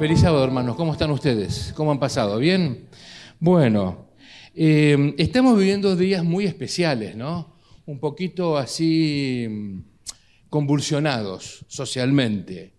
Feliz sábado, hermanos. ¿Cómo están ustedes? ¿Cómo han pasado? ¿Bien? Bueno, eh, estamos viviendo días muy especiales, ¿no? Un poquito así mm, convulsionados socialmente.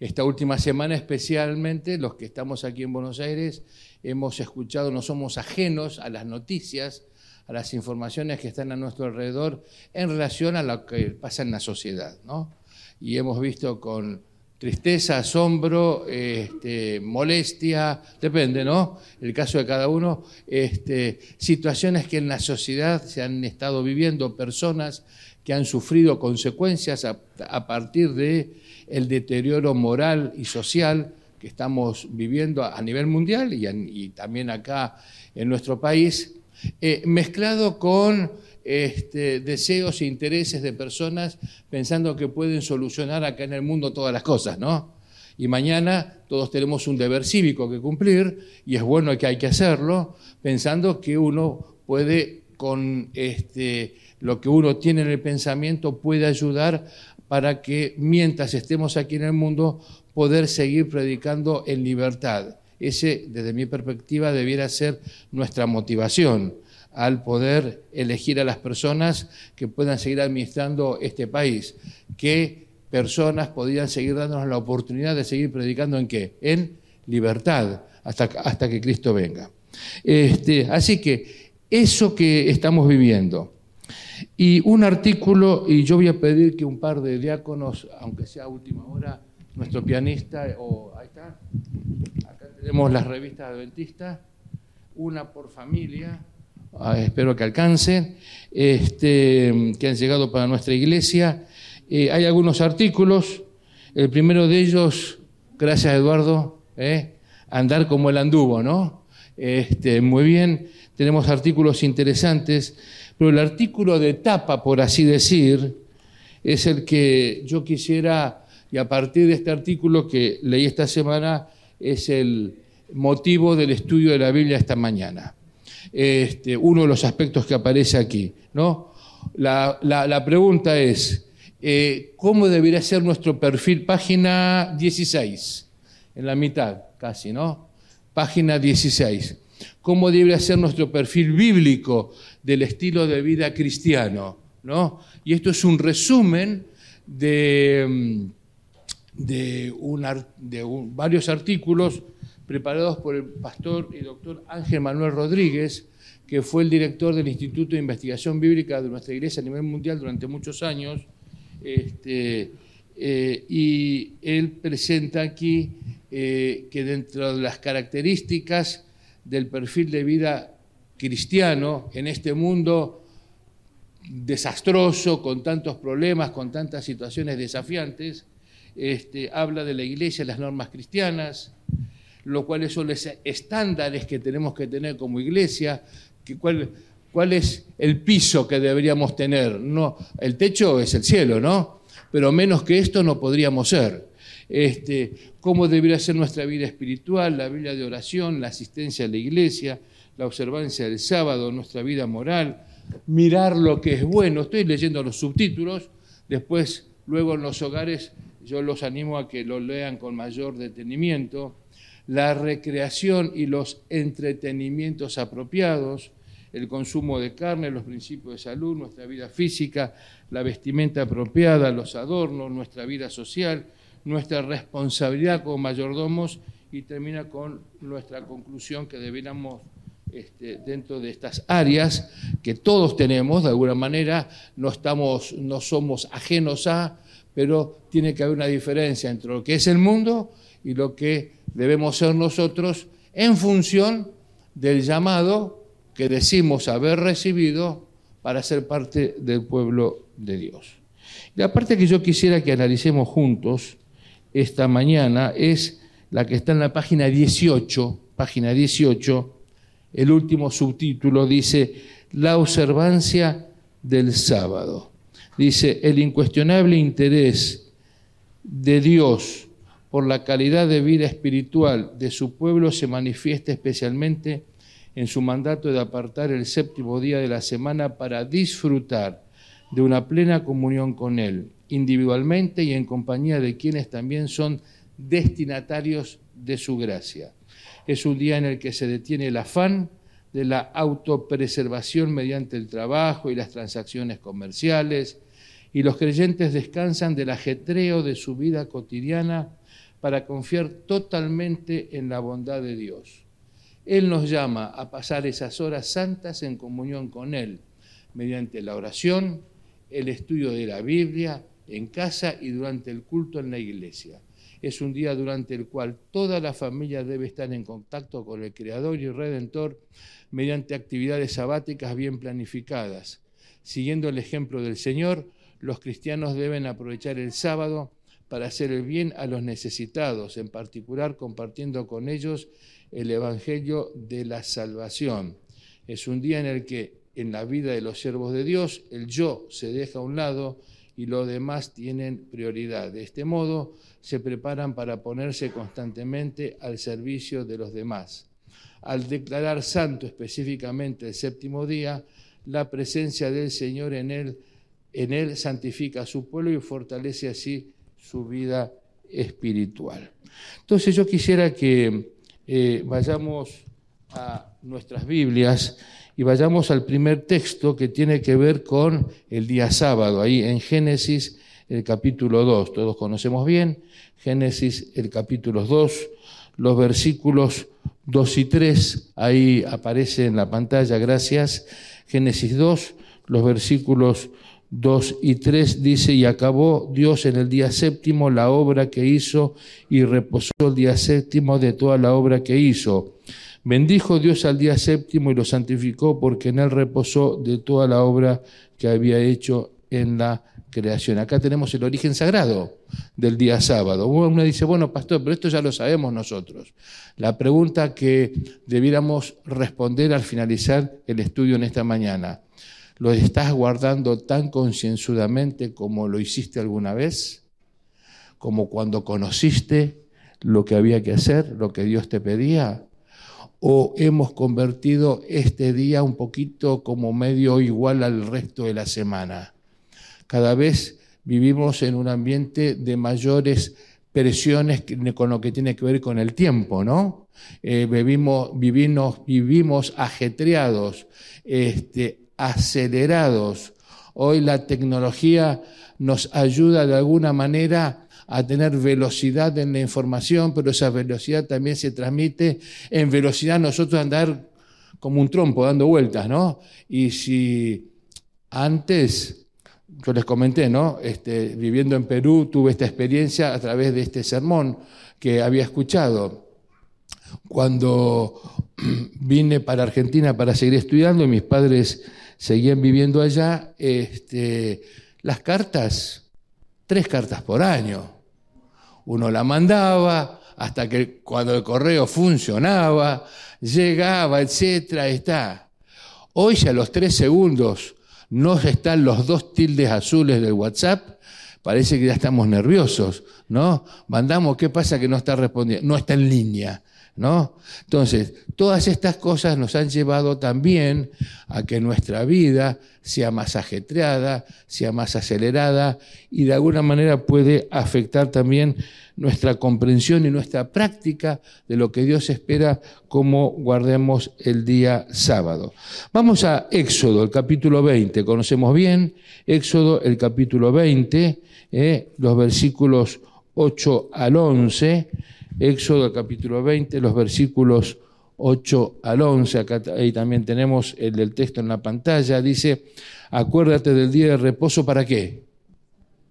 Esta última semana especialmente, los que estamos aquí en Buenos Aires, hemos escuchado, no somos ajenos a las noticias, a las informaciones que están a nuestro alrededor en relación a lo que pasa en la sociedad, ¿no? Y hemos visto con tristeza, asombro, este, molestia, depende, ¿no? El caso de cada uno, este, situaciones que en la sociedad se han estado viviendo, personas que han sufrido consecuencias a, partir de el deterioro moral y social que estamos viviendo a nivel mundial y, también acá en nuestro país, eh, mezclado con este, deseos e intereses de personas pensando que pueden solucionar acá en el mundo todas las cosas, ¿no? Y mañana todos tenemos un deber cívico que cumplir y es bueno que hay que hacerlo, pensando que uno puede, con este, lo que uno tiene en el pensamiento, puede ayudar para que mientras estemos aquí en el mundo, poder seguir predicando en libertad. Ese, desde mi perspectiva, debiera ser nuestra motivación al poder elegir a las personas que puedan seguir administrando este país. ¿Qué personas podrían seguir dándonos la oportunidad de seguir predicando en qué? En libertad, hasta, hasta que Cristo venga. Este, así que eso que estamos viviendo. Y un artículo, y yo voy a pedir que un par de diáconos, aunque sea a última hora, nuestro pianista, o ahí está, acá tenemos las revistas adventistas, una por familia, espero que alcancen, este, que han llegado para nuestra iglesia. Eh, hay algunos artículos, el primero de ellos, gracias Eduardo, eh, andar como el anduvo, ¿no? Este, muy bien, tenemos artículos interesantes, pero el artículo de tapa, por así decir, es el que yo quisiera, y a partir de este artículo que leí esta semana, es el motivo del estudio de la Biblia esta mañana este, uno de los aspectos que aparece aquí. ¿no? La, pregunta es, eh, ¿cómo debería ser nuestro perfil? Página 16, en la mitad casi, ¿no? Página 16. ¿Cómo debería ser nuestro perfil bíblico del estilo de vida cristiano? ¿no? Y esto es un resumen de, mm, de, de varios artículos preparados por el pastor y doctor Ángel Manuel Rodríguez, que fue el director del Instituto de Investigación Bíblica de nuestra iglesia a nivel mundial durante muchos años. Este, eh, y él presenta aquí eh, que dentro de las características del perfil de vida cristiano en este mundo desastroso, con tantos problemas, con tantas situaciones desafiantes, este, habla de la iglesia, las normas cristianas, lo cuáles son los estándares que tenemos que tener como iglesia, cuál, cuál es el piso que deberíamos tener. No, el techo es el cielo, ¿no? Pero menos que esto no podríamos ser. Este, cómo debería ser nuestra vida espiritual, la vida de oración, la asistencia a la iglesia, la observancia del sábado, nuestra vida moral, mirar lo que es bueno. Estoy leyendo los subtítulos, después, luego en los hogares, yo los animo a que lo lean con mayor detenimiento la recreación y los entretenimientos apropiados, el consumo de carne, los principios de salud, nuestra vida física, la vestimenta apropiada, los adornos, nuestra vida social, nuestra responsabilidad como mayordomos y termina con nuestra conclusión que deberíamos este, dentro de estas áreas que todos tenemos, de alguna manera, no, estamos, no somos ajenos a, pero tiene que haber una diferencia entre lo que es el mundo y lo que debemos ser nosotros en función del llamado que decimos haber recibido para ser parte del pueblo de Dios. La parte que yo quisiera que analicemos juntos esta mañana es la que está en la página 18, página 18, el último subtítulo dice, la observancia del sábado. Dice, el incuestionable interés de Dios por la calidad de vida espiritual de su pueblo se manifiesta especialmente en su mandato de apartar el séptimo día de la semana para disfrutar de una plena comunión con Él, individualmente y en compañía de quienes también son destinatarios de su gracia. Es un día en el que se detiene el afán de la autopreservación mediante el trabajo y las transacciones comerciales, y los creyentes descansan del ajetreo de su vida cotidiana para confiar totalmente en la bondad de Dios. Él nos llama a pasar esas horas santas en comunión con Él, mediante la oración, el estudio de la Biblia, en casa y durante el culto en la iglesia. Es un día durante el cual toda la familia debe estar en contacto con el Creador y Redentor mediante actividades sabáticas bien planificadas. Siguiendo el ejemplo del Señor, los cristianos deben aprovechar el sábado para hacer el bien a los necesitados, en particular compartiendo con ellos el Evangelio de la salvación. Es un día en el que en la vida de los siervos de Dios el yo se deja a un lado y los demás tienen prioridad. De este modo se preparan para ponerse constantemente al servicio de los demás. Al declarar santo específicamente el séptimo día, la presencia del Señor en él, en él santifica a su pueblo y fortalece así su vida espiritual. Entonces yo quisiera que eh, vayamos a nuestras Biblias y vayamos al primer texto que tiene que ver con el día sábado, ahí en Génesis el capítulo 2, todos conocemos bien, Génesis el capítulo 2, los versículos 2 y 3, ahí aparece en la pantalla, gracias, Génesis 2, los versículos 2 y 3 dice, y acabó Dios en el día séptimo la obra que hizo y reposó el día séptimo de toda la obra que hizo. Bendijo Dios al día séptimo y lo santificó porque en él reposó de toda la obra que había hecho en la creación. Acá tenemos el origen sagrado del día sábado. Uno dice, bueno, pastor, pero esto ya lo sabemos nosotros. La pregunta que debiéramos responder al finalizar el estudio en esta mañana, ¿Lo estás guardando tan concienzudamente como lo hiciste alguna vez? Como cuando conociste lo que había que hacer, lo que Dios te pedía? ¿O hemos convertido este día un poquito como medio igual al resto de la semana? Cada vez vivimos en un ambiente de mayores presiones con lo que tiene que ver con el tiempo, ¿no? Eh, vivimos, vivimos, ajetreados, este, acelerados. Hoy la tecnología nos ayuda de alguna manera a tener velocidad en la información, pero esa velocidad también se transmite en velocidad nosotros andar como un trompo dando vueltas, ¿no? Y si antes, yo les comenté, ¿no? Este, viviendo en Perú tuve esta experiencia a través de este sermón que había escuchado. Cuando vine para Argentina para seguir estudiando, mis padres seguían viviendo allá, este, las cartas, tres cartas por año. Uno la mandaba hasta que cuando el correo funcionaba, llegaba, etcétera, está. Hoy ya a los tres segundos no están los dos tildes azules del WhatsApp, parece que ya estamos nerviosos, ¿no? Mandamos, ¿qué pasa que no está respondiendo? No está en línea. ¿No? Entonces, todas estas cosas nos han llevado también a que nuestra vida sea más ajetreada, sea más acelerada y de alguna manera puede afectar también nuestra comprensión y nuestra práctica de lo que Dios espera como guardemos el día sábado. Vamos a Éxodo, el capítulo 20. Conocemos bien Éxodo, el capítulo 20, eh, los versículos 8 al 11. Éxodo capítulo 20, los versículos 8 al 11, acá también tenemos el del texto en la pantalla, dice, acuérdate del día de reposo, ¿para qué?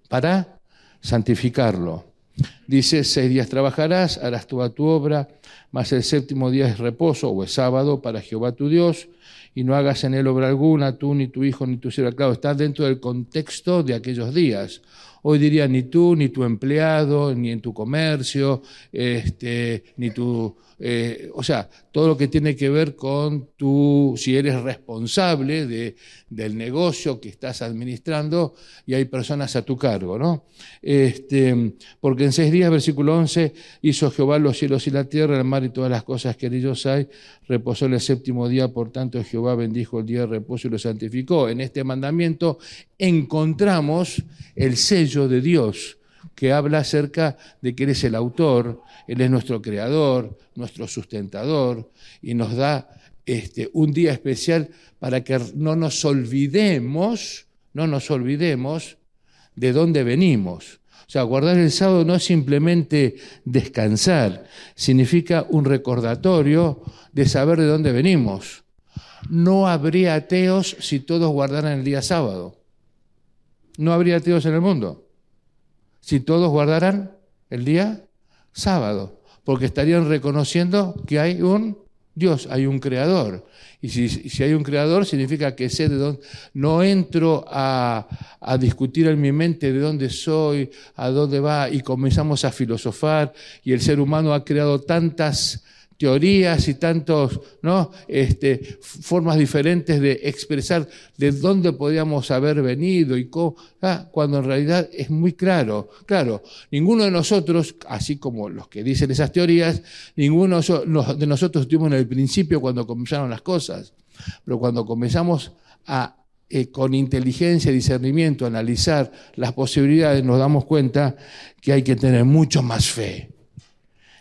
Para santificarlo. Dice, seis días trabajarás, harás toda tu obra, mas el séptimo día es reposo o es sábado para Jehová tu Dios, y no hagas en él obra alguna, tú, ni tu hijo, ni tu sierva. Claro, está dentro del contexto de aquellos días. Hoy diría ni tú, ni tu empleado, ni en tu comercio, este, ni tu eh, o sea, todo lo que tiene que ver con tu, si eres responsable de, del negocio que estás administrando y hay personas a tu cargo, ¿no? Este, porque en seis días, versículo 11, hizo Jehová los cielos y la tierra, el mar y todas las cosas que en ellos hay, reposó el séptimo día, por tanto Jehová bendijo el día de reposo y lo santificó. En este mandamiento encontramos el sello de Dios que habla acerca de que Él es el autor, Él es nuestro creador, nuestro sustentador, y nos da este, un día especial para que no nos olvidemos, no nos olvidemos de dónde venimos. O sea, guardar el sábado no es simplemente descansar, significa un recordatorio de saber de dónde venimos. No habría ateos si todos guardaran el día sábado. No habría ateos en el mundo si todos guardaran el día sábado, porque estarían reconociendo que hay un Dios, hay un creador. Y si, hay un creador, significa que sé de dónde. No entro a, a, discutir en mi mente de dónde soy, a dónde va, y comenzamos a filosofar. Y el ser humano ha creado tantas teorías y tantas ¿no? este, formas diferentes de expresar de dónde podríamos haber venido y cómo, ah, cuando en realidad es muy claro. Claro, ninguno de nosotros, así como los que dicen esas teorías, ninguno de nosotros estuvimos en el principio cuando comenzaron las cosas, pero cuando comenzamos a eh, con inteligencia y discernimiento analizar las posibilidades, nos damos cuenta que hay que tener mucho más fe.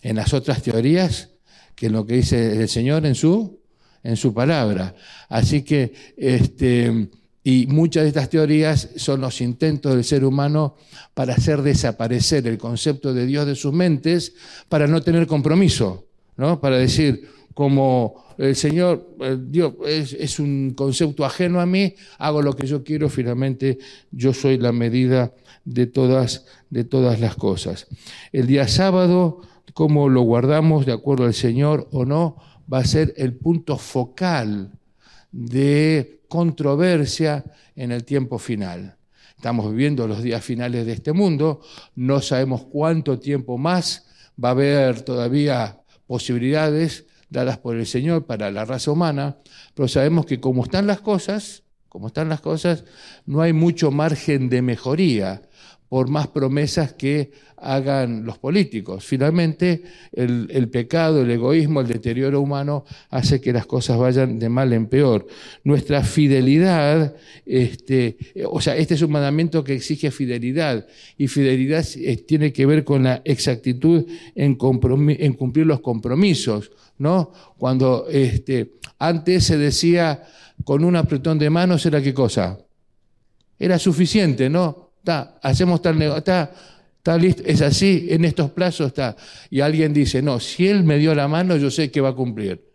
En las otras teorías, que lo que dice el Señor en su, en su palabra. Así que, este, y muchas de estas teorías son los intentos del ser humano para hacer desaparecer el concepto de Dios de sus mentes, para no tener compromiso, ¿no? Para decir, como el Señor, Dios es, es, un concepto ajeno a mí, hago lo que yo quiero, finalmente yo soy la medida de todas, de todas las cosas. El día sábado cómo lo guardamos de acuerdo al Señor o no, va a ser el punto focal de controversia en el tiempo final. Estamos viviendo los días finales de este mundo, no sabemos cuánto tiempo más va a haber todavía posibilidades dadas por el Señor para la raza humana, pero sabemos que como están las cosas, como están las cosas, no hay mucho margen de mejoría por más promesas que hagan los políticos. Finalmente, el, pecado, el egoísmo, el deterioro humano hace que las cosas vayan de mal en peor. Nuestra fidelidad, este, o sea, este es un mandamiento que exige fidelidad, y fidelidad tiene que ver con la exactitud en, en cumplir los compromisos, ¿no? Cuando este, antes se decía con un apretón de manos era qué cosa? Era suficiente, ¿no? Está, hacemos tal negocio, está, está listo, es así, en estos plazos está. Y alguien dice, no, si él me dio la mano, yo sé que va a cumplir.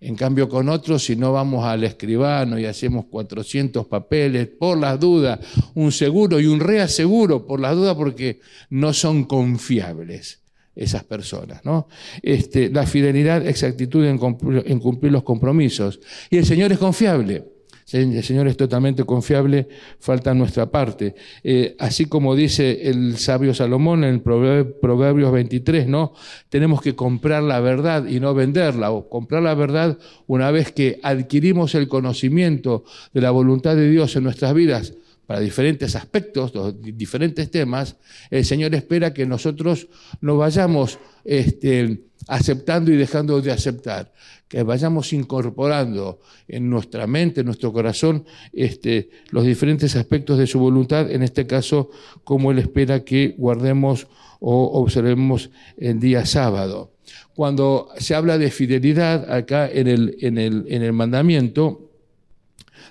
En cambio, con otros, si no vamos al escribano y hacemos 400 papeles, por las dudas, un seguro y un reaseguro, por las dudas, porque no son confiables esas personas. ¿no? Este, la fidelidad, exactitud en en cumplir los compromisos. Y el Señor es confiable. El Señor es totalmente confiable, falta nuestra parte. Eh, así como dice el sabio Salomón en Proverbios 23, ¿no? Tenemos que comprar la verdad y no venderla, o comprar la verdad una vez que adquirimos el conocimiento de la voluntad de Dios en nuestras vidas para diferentes aspectos, diferentes temas, el Señor espera que nosotros nos vayamos este, aceptando y dejando de aceptar, que vayamos incorporando en nuestra mente, en nuestro corazón, este, los diferentes aspectos de su voluntad, en este caso, como Él espera que guardemos o observemos el día sábado. Cuando se habla de fidelidad acá en el, en el, en el mandamiento,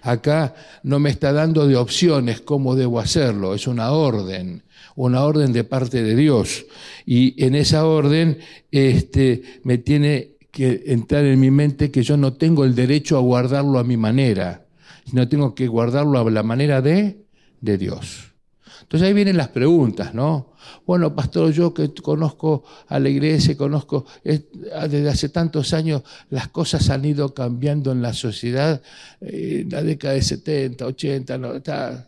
acá no me está dando de opciones cómo debo hacerlo, es una orden una orden de parte de Dios. Y en esa orden este, me tiene que entrar en mi mente que yo no tengo el derecho a guardarlo a mi manera, sino tengo que guardarlo a la manera de, de Dios. Entonces ahí vienen las preguntas, ¿no? Bueno, pastor, yo que conozco a la iglesia, conozco desde hace tantos años, las cosas han ido cambiando en la sociedad, en eh, la década de 70, 80,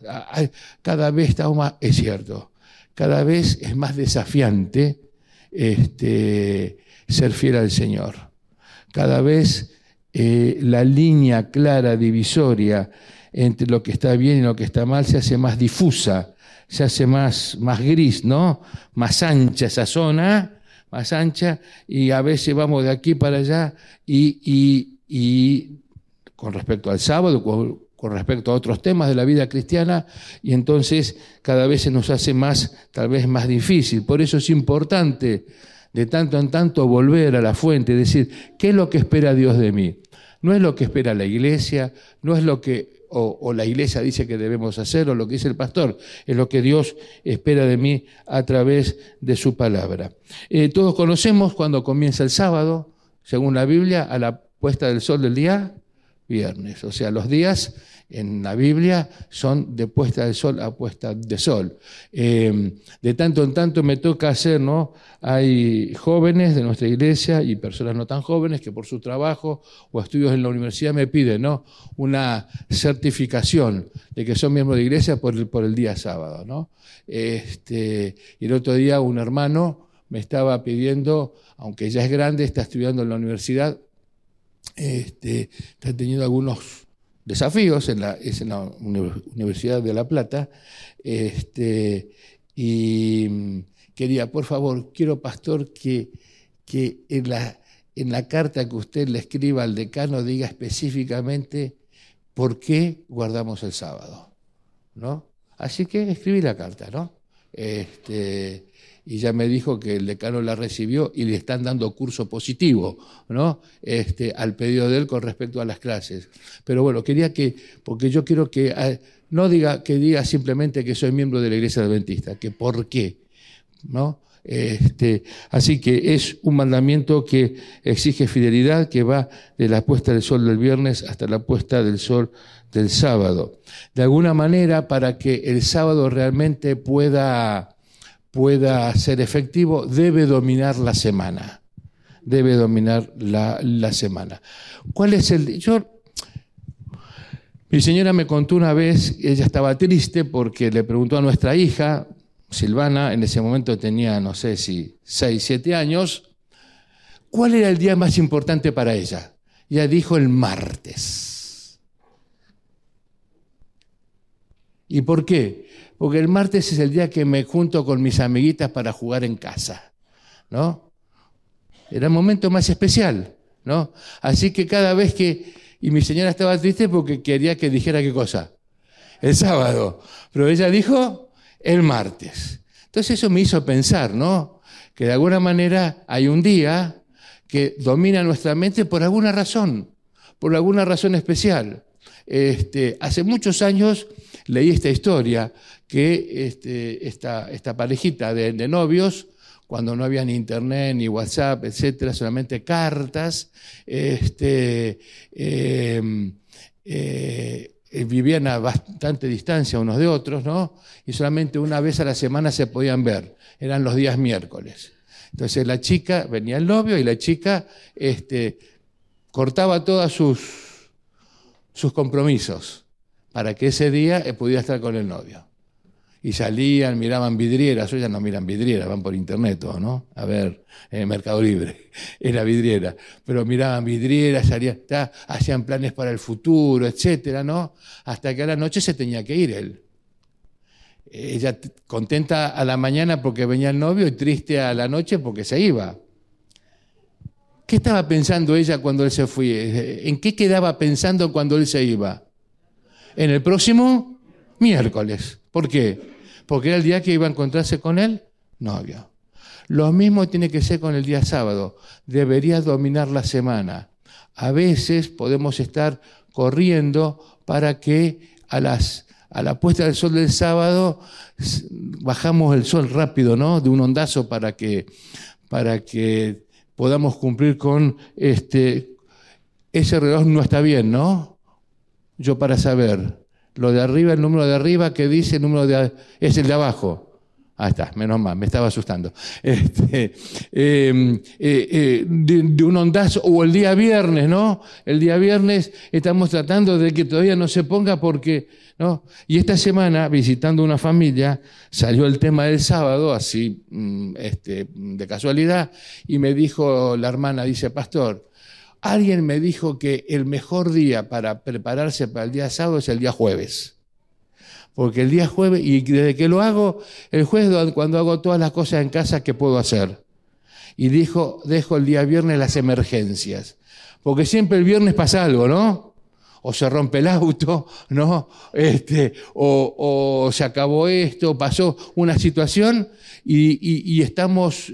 cada vez está más, es cierto, cada vez es más desafiante este, ser fiel al Señor. Cada vez eh, la línea clara, divisoria entre lo que está bien y lo que está mal se hace más difusa, se hace más, más gris, ¿no? Más ancha esa zona, más ancha, y a veces vamos de aquí para allá y, y, y con respecto al sábado, con respecto a otros temas de la vida cristiana y entonces cada vez se nos hace más, tal vez más difícil. Por eso es importante de tanto en tanto volver a la fuente, decir, ¿qué es lo que espera Dios de mí? No es lo que espera la iglesia, no es lo que o, la iglesia dice que debemos hacer o lo que dice el pastor, es lo que Dios espera de mí a través de su palabra. Eh, todos conocemos cuando comienza el sábado, según la Biblia, a la puesta del sol del día viernes. O sea, los días en la Biblia son de puesta del sol a puesta de sol. Eh, de tanto en tanto me toca hacer, ¿no? Hay jóvenes de nuestra iglesia y personas no tan jóvenes que por su trabajo o estudios en la universidad me piden, ¿no? Una certificación de que son miembros de iglesia por el, por el día sábado, ¿no? Este, y el otro día un hermano me estaba pidiendo, aunque ya es grande, está estudiando en la universidad, este, está teniendo algunos desafíos en la, Universidad de La Plata, este, y mm, quería, por favor, quiero, pastor, que, que en, la, en la carta que usted le escriba al decano diga específicamente por qué guardamos el sábado, ¿no? Así que escribí la carta, ¿no? Este, y ya me dijo que el decano la recibió y le están dando curso positivo, ¿no? Este, al pedido de él con respecto a las clases. Pero bueno, quería que, porque yo quiero que ah, no diga que diga simplemente que soy miembro de la Iglesia Adventista, que por qué, ¿no? Este, así que es un mandamiento que exige fidelidad, que va de la puesta del sol del viernes hasta la puesta del sol del sábado. De alguna manera, para que el sábado realmente pueda pueda ser efectivo, debe dominar la semana. Debe dominar la, semana. ¿Cuál es el...? Yo, mi señora me contó una vez, ella estaba triste porque le preguntó a nuestra hija, Silvana, en ese momento tenía, no sé si 6, 7 años, ¿cuál era el día más importante para ella? Ella dijo el martes. ¿Y por qué? Porque el martes es el día que me junto con mis amiguitas para jugar en casa, ¿no? Era el momento más especial, ¿no? Así que cada vez que... Y mi señora estaba triste porque quería que dijera qué cosa. El sábado. Pero ella dijo el martes. Entonces eso me hizo pensar, ¿no? Que de alguna manera hay un día que domina nuestra mente por alguna razón, por alguna razón especial. Este, hace muchos años leí esta historia que este, esta, esta, parejita de, novios, cuando no había ni internet, ni WhatsApp, etcétera, solamente cartas, este, em, eh, vivían a bastante distancia unos de otros, ¿no? Y solamente una vez a la semana se podían ver, eran los días miércoles. Entonces la chica, venía el novio y la chica este, cortaba todos sus, compromisos para que ese día eh, pudiera estar con el novio. Y salían, miraban vidrieras, hoy ya no miran vidrieras, van por internet todo, ¿no? A ver, en el Mercado Libre, en la vidriera. Pero miraban vidrieras, salían, hacían planes para el futuro, etcétera, ¿no? Hasta que a la noche se tenía que ir él. Ella contenta a la mañana porque venía el novio y triste a la noche porque se iba. ¿Qué estaba pensando ella cuando él se fue? ¿En qué quedaba pensando cuando él se iba? en el próximo miércoles. ¿Por qué? Porque era el día que iba a encontrarse con el novio. Lo mismo tiene que ser con el día sábado. Debería dominar la semana. A veces podemos estar corriendo para que a las a la puesta del sol del sábado bajamos el sol rápido, ¿no? De un ondazo para que para que podamos cumplir con este ese reloj no está bien, ¿no? yo para saber lo de arriba, el número de arriba, que dice el número de es el de abajo. Ahí está, menos mal, me estaba asustando. Este, em, eh, eh, de, un ondazo, o el día viernes, ¿no? El día viernes estamos tratando de que todavía no se ponga porque, ¿no? Y esta semana, visitando una familia, salió el tema del sábado, así, mm, este, de casualidad, y me dijo la hermana, dice, pastor, Alguien me dijo que el mejor día para prepararse para el día sábado es el día jueves. Porque el día jueves, y desde que lo hago, el jueves cuando hago todas las cosas en casa que puedo hacer. Y dijo, dejo el día viernes las emergencias. Porque siempre el viernes pasa algo, ¿no? o se rompe el auto, ¿no? Este, o, se acabó esto, pasó una situación y, estamos,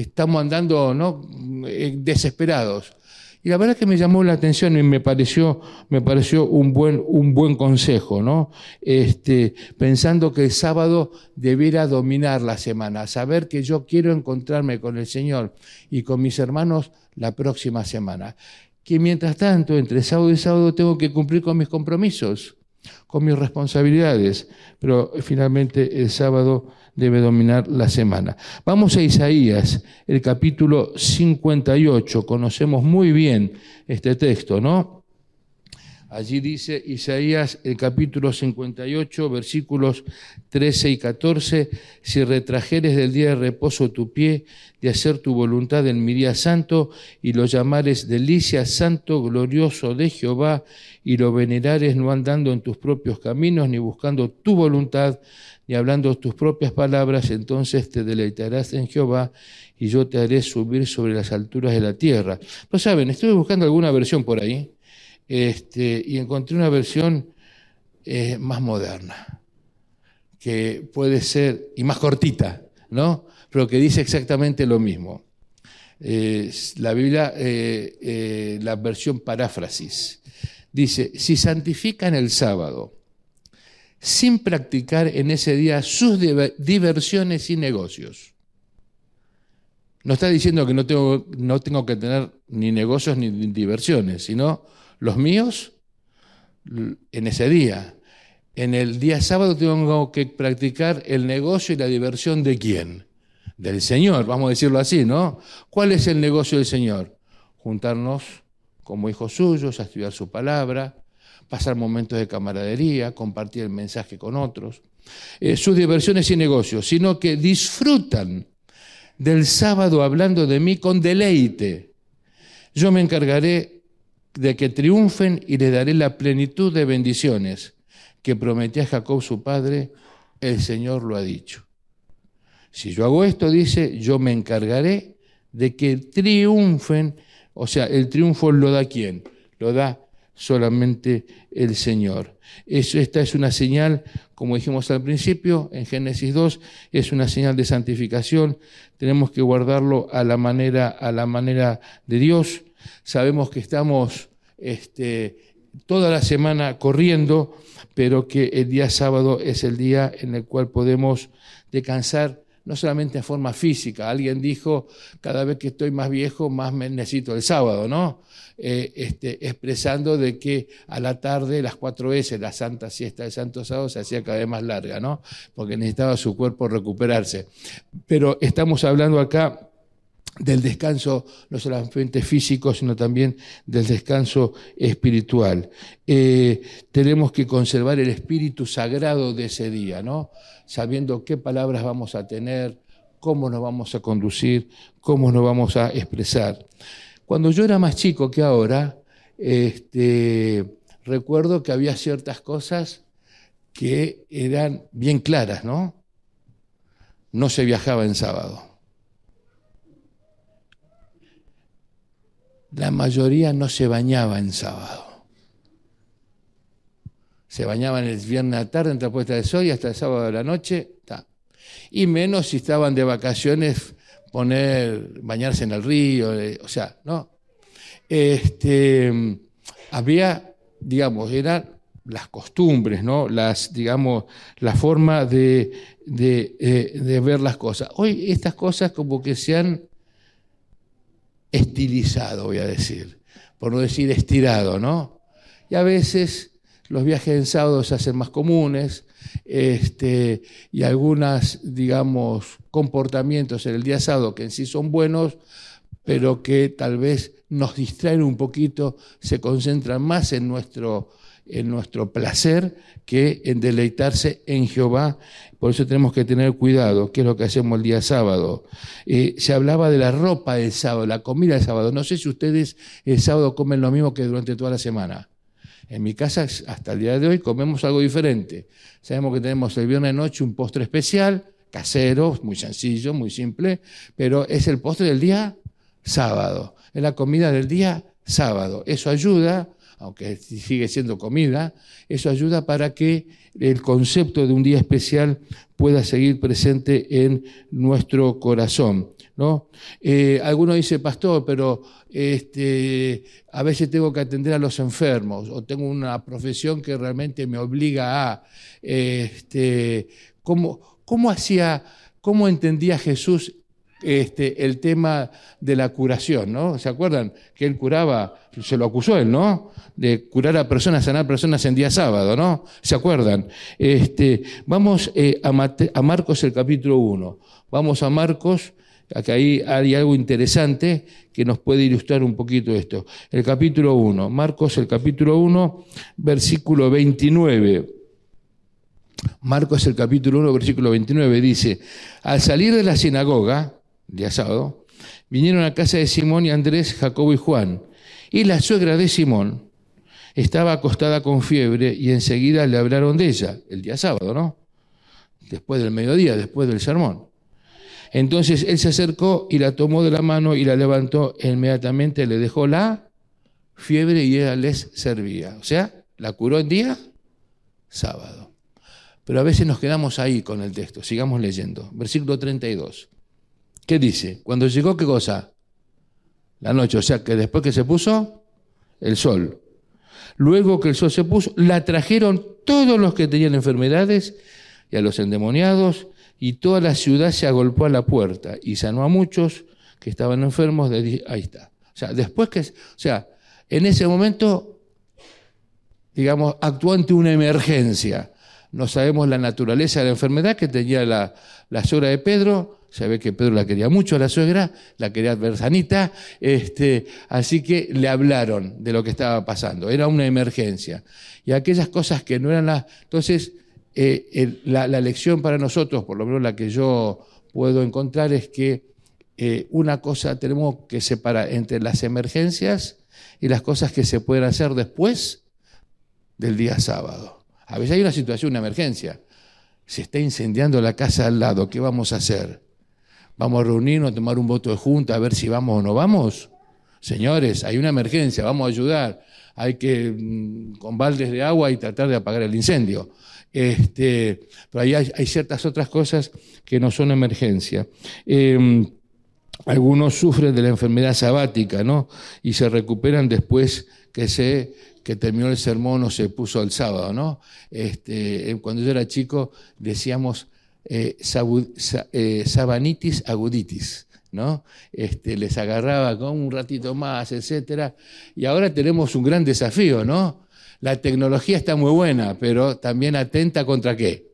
estamos andando ¿no? Eh, desesperados. Y la verdad que me llamó la atención y me pareció, me pareció un, buen, un buen consejo, ¿no? Este, pensando que el sábado debiera dominar la semana, saber que yo quiero encontrarme con el Señor y con mis hermanos la próxima semana. Que mientras tanto, entre sábado y sábado, tengo que cumplir con mis compromisos, con mis responsabilidades, pero finalmente el sábado debe dominar la semana. Vamos a Isaías, el capítulo 58, conocemos muy bien este texto, ¿no? Allí dice Isaías, el capítulo 58, versículos 13 y 14, si retrajeres del día de reposo tu pie, de hacer tu voluntad en mi día santo, y lo llamares delicia santo, glorioso de Jehová, y lo venerares no andando en tus propios caminos, ni buscando tu voluntad, y hablando tus propias palabras, entonces te deleitarás en Jehová y yo te haré subir sobre las alturas de la tierra. Pues saben, estuve buscando alguna versión por ahí este, y encontré una versión eh, más moderna, que puede ser, y más cortita, ¿no? Pero que dice exactamente lo mismo. la Biblia, eh, eh, la versión paráfrasis, dice, si santifican el sábado, sin practicar en ese día sus diversiones y negocios. No está diciendo que no tengo, no tengo que tener ni negocios ni diversiones, sino los míos en ese día. En el día sábado tengo que practicar el negocio y la diversión de quién? Del Señor, vamos a decirlo así, ¿no? ¿Cuál es el negocio del Señor? Juntarnos como hijos suyos a estudiar su palabra, pasar momentos de camaradería, compartir el mensaje con otros, eh, sus diversiones y negocios, sino que disfrutan del sábado hablando de mí con deleite. Yo me encargaré de que triunfen y les daré la plenitud de bendiciones que prometí a Jacob su padre, el Señor lo ha dicho. Si yo hago esto, dice, yo me encargaré de que triunfen, o sea, el triunfo lo da quién? Lo da solamente el Señor. esta es una señal, como dijimos al principio, en Génesis 2, es una señal de santificación. Tenemos que guardarlo a la manera, a la manera de Dios. Sabemos que estamos este, toda la semana corriendo, pero que el día sábado es el día en el cual podemos descansar no solamente en forma física. Alguien dijo, cada vez que estoy más viejo, más me necesito el sábado, ¿no? Eh, este, expresando de que a la tarde, las cuatro S, la santa siesta de Santo Sábado, se hacía cada vez más larga, ¿no? Porque necesitaba su cuerpo recuperarse. Pero estamos hablando acá del descanso no solamente físico, sino también del descanso espiritual. Eh, tenemos que conservar el espíritu sagrado de ese día, ¿no? Sabiendo qué palabras vamos a tener, cómo nos vamos a conducir, cómo nos vamos a expresar. Cuando yo era más chico que ahora, este, recuerdo que había ciertas cosas que eran bien claras, ¿no? No se viajaba en sábado la mayoría no se bañaba en sábado. Se bañaban el viernes a la tarde, entre la puesta de sol y hasta el sábado de la noche. Y menos si estaban de vacaciones, poner, bañarse en el río, eh, o sea, ¿no? Este, había, digamos, eran las costumbres, ¿no? Las, digamos, la forma de, de, eh, de ver las cosas. Hoy estas cosas como que se han estilizado, voy a decir, por no decir estirado, ¿no? Y a veces los viajes en sábado se hacen más comunes este, y algunos, digamos, comportamientos en el día sábado que en sí son buenos, pero que tal vez nos distraen un poquito, se concentran más en nuestro, en nuestro placer que en deleitarse en Jehová por eso tenemos que tener cuidado, que es lo que hacemos el día sábado. Eh, se hablaba de la ropa del sábado, la comida del sábado. No sé si ustedes el sábado comen lo mismo que durante toda la semana. En mi casa, hasta el día de hoy, comemos algo diferente. Sabemos que tenemos el viernes noche un postre especial, casero, muy sencillo, muy simple, pero es el postre del día sábado. Es la comida del día sábado. Eso ayuda aunque sigue siendo comida, eso ayuda para que el concepto de un día especial pueda seguir presente en nuestro corazón. ¿no? Eh, alguno dice, pastor, pero este, a veces tengo que atender a los enfermos o tengo una profesión que realmente me obliga a... Este, ¿cómo, ¿Cómo hacía, cómo entendía Jesús este, el tema de la curación, ¿no? ¿Se acuerdan que él curaba, se lo acusó él, ¿no? De curar a personas, sanar personas en día sábado, ¿no? ¿Se acuerdan? Este, vamos eh, a, Marcos el capítulo 1. Vamos a Marcos, acá ahí hay algo interesante que nos puede ilustrar un poquito esto. El capítulo 1, Marcos el capítulo 1, versículo 29. Marcos el capítulo 1, versículo 29 dice, al salir de la sinagoga, día sábado, vinieron a casa de Simón y Andrés, Jacobo y Juan. Y la suegra de Simón estaba acostada con fiebre y enseguida le hablaron de ella, el día sábado, ¿no? Después del mediodía, después del sermón. Entonces él se acercó y la tomó de la mano y la levantó inmediatamente le dejó la fiebre y ella les servía. O sea, la curó en día sábado. Pero a veces nos quedamos ahí con el texto. Sigamos leyendo. Versículo 32. ¿Qué dice? Cuando llegó, ¿qué cosa? La noche, o sea que después que se puso el sol. Luego que el sol se puso, la trajeron todos los que tenían enfermedades y a los endemoniados, y toda la ciudad se agolpó a la puerta y sanó a muchos que estaban enfermos. De, ahí está. O sea, después que, o sea, en ese momento, digamos, actuó ante una emergencia. No sabemos la naturaleza de la enfermedad que tenía la, la de Pedro, se ve que Pedro la quería mucho a la suegra, la quería ver sanita, este, así que le hablaron de lo que estaba pasando. Era una emergencia. Y aquellas cosas que no eran las... Entonces, eh, la, lección para nosotros, por lo menos la que yo puedo encontrar, es que eh, una cosa tenemos que separar entre las emergencias y las cosas que se pueden hacer después del día sábado. A veces hay una situación, una emergencia. Se está incendiando la casa al lado, ¿qué vamos a hacer? Vamos a reunirnos, a tomar un voto de junta, a ver si vamos o no vamos. Señores, hay una emergencia, vamos a ayudar. Hay que, mm, con baldes de agua y tratar de apagar el incendio. Este, pero ahí hay, ciertas otras cosas que no son emergencia. Em, algunos sufren de la enfermedad sabática, ¿no? Y se recuperan después que se que terminó el sermón o se puso el sábado, ¿no? Este, cuando yo era chico decíamos eh, eh, sabanitis aguditis, ¿no? Este, les agarraba con un ratito más, etcétera. Y ahora tenemos un gran desafío, ¿no? La tecnología está muy buena, pero también atenta contra qué?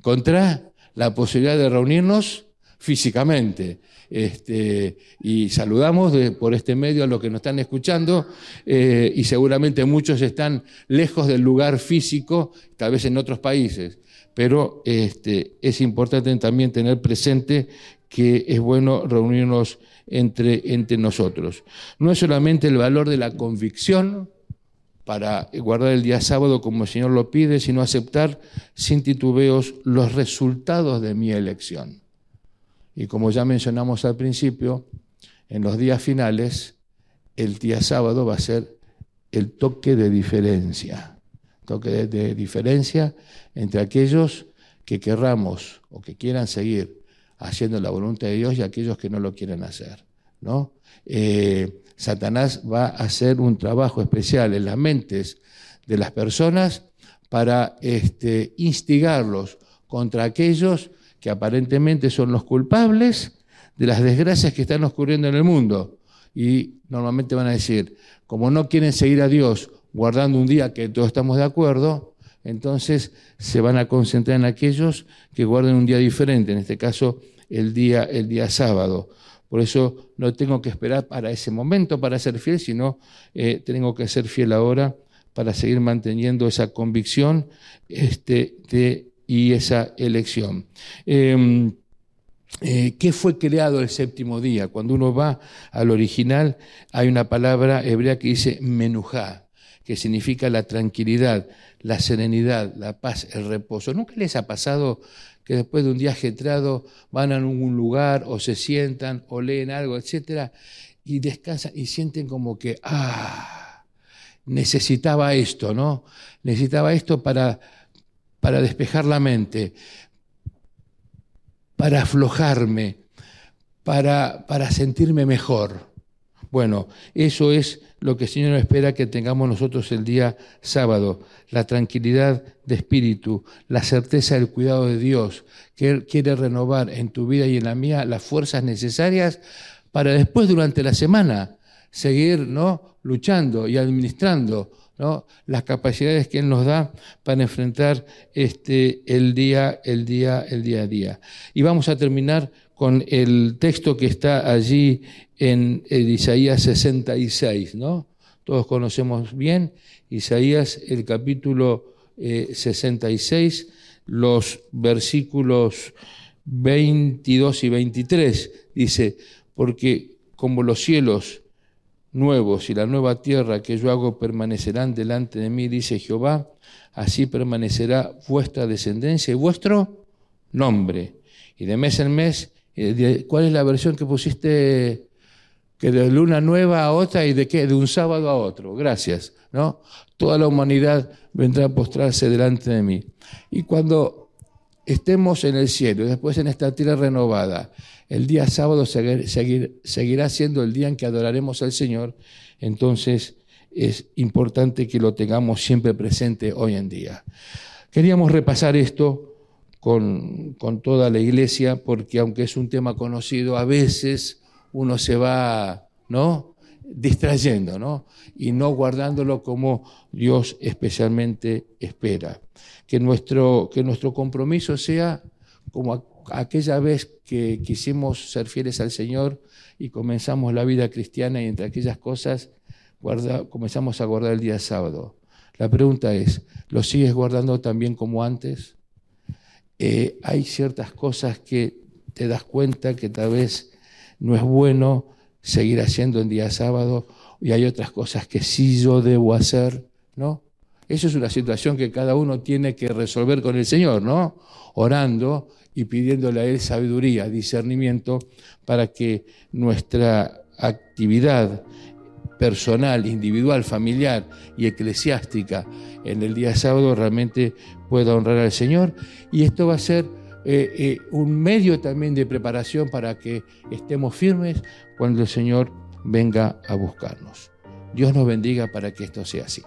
Contra la posibilidad de reunirnos físicamente. Este, y saludamos por este medio a los que nos están escuchando eh, y seguramente muchos están lejos del lugar físico, tal vez en otros países pero este, es importante también tener presente que es bueno reunirnos entre, entre nosotros. No es solamente el valor de la convicción para guardar el día sábado como el Señor lo pide, sino aceptar sin titubeos los resultados de mi elección. Y como ya mencionamos al principio, en los días finales, el día sábado va a ser el toque de diferencia toque de, diferencia entre aquellos que querramos o que quieran seguir haciendo la voluntad de Dios y aquellos que no lo quieren hacer. ¿no? Eh, Satanás va a hacer un trabajo especial en las mentes de las personas para este, instigarlos contra aquellos que aparentemente son los culpables de las desgracias que están ocurriendo en el mundo. Y normalmente van a decir, como no quieren seguir a Dios guardando un día que todos estamos de acuerdo, entonces se van a concentrar en aquellos que guarden un día diferente, en este caso el día, el día sábado. Por eso no tengo que esperar para ese momento para ser fiel, sino eh, tengo que ser fiel ahora para seguir manteniendo esa convicción este, y esa elección. Em, eh, ¿Qué fue creado el séptimo día? Cuando uno va al original, hay una palabra hebrea que dice menujá que significa la tranquilidad, la serenidad, la paz, el reposo. ¿Nunca les ha pasado que después de un día ajetrado van a algún lugar o se sientan o leen algo, etcétera, y descansan y sienten como que, ah, necesitaba esto, ¿no? Necesitaba esto para, para despejar la mente, para aflojarme, para, para sentirme mejor. Bueno, eso es lo que el Señor espera que tengamos nosotros el día sábado, la tranquilidad de espíritu, la certeza del cuidado de Dios, que Él quiere renovar en tu vida y en la mía las fuerzas necesarias para después durante la semana seguir ¿no? luchando y administrando las capacidades que Él nos da para enfrentar este, el, día, el, día, el día a día. Y vamos a terminar con el texto que está allí en, Isaías 66, ¿no? Todos conocemos bien Isaías, el capítulo 66, eh, los versículos 22 y 23, dice, porque como los cielos nuevos y la nueva tierra que yo hago permanecerán delante de mí, dice Jehová, así permanecerá vuestra descendencia y vuestro nombre. Y de mes en mes, eh, ¿cuál es la versión que pusiste? Que de luna nueva a otra y de qué? De un sábado a otro. Gracias, ¿no? Toda la humanidad vendrá a postrarse delante de mí. Y cuando estemos en el cielo después en esta tierra renovada, el día sábado seguirá siendo el día en que adoraremos al Señor, entonces es importante que lo tengamos siempre presente hoy en día. Queríamos repasar esto con, con toda la iglesia, porque aunque es un tema conocido, a veces uno se va, ¿no? distrayendo, ¿no? Y no guardándolo como Dios especialmente espera. Que nuestro, que nuestro compromiso sea como aquella vez que quisimos ser fieles al Señor y comenzamos la vida cristiana y entre aquellas cosas comenzamos a guardar el día sábado. La pregunta es, ¿lo sigues guardando también como antes? Eh, hay ciertas cosas que te das cuenta que tal vez no es bueno seguir haciendo en día sábado y hay otras cosas que sí yo debo hacer, ¿no? Eso es una situación que cada uno tiene que resolver con el Señor, ¿no? Orando y pidiéndole a Él sabiduría, discernimiento, para que nuestra actividad personal, individual, familiar y eclesiástica en el día sábado realmente pueda honrar al Señor. Y esto va a ser eh, eh, un medio también de preparación para que estemos firmes cuando el Señor venga a buscarnos. Dios nos bendiga para que esto sea así.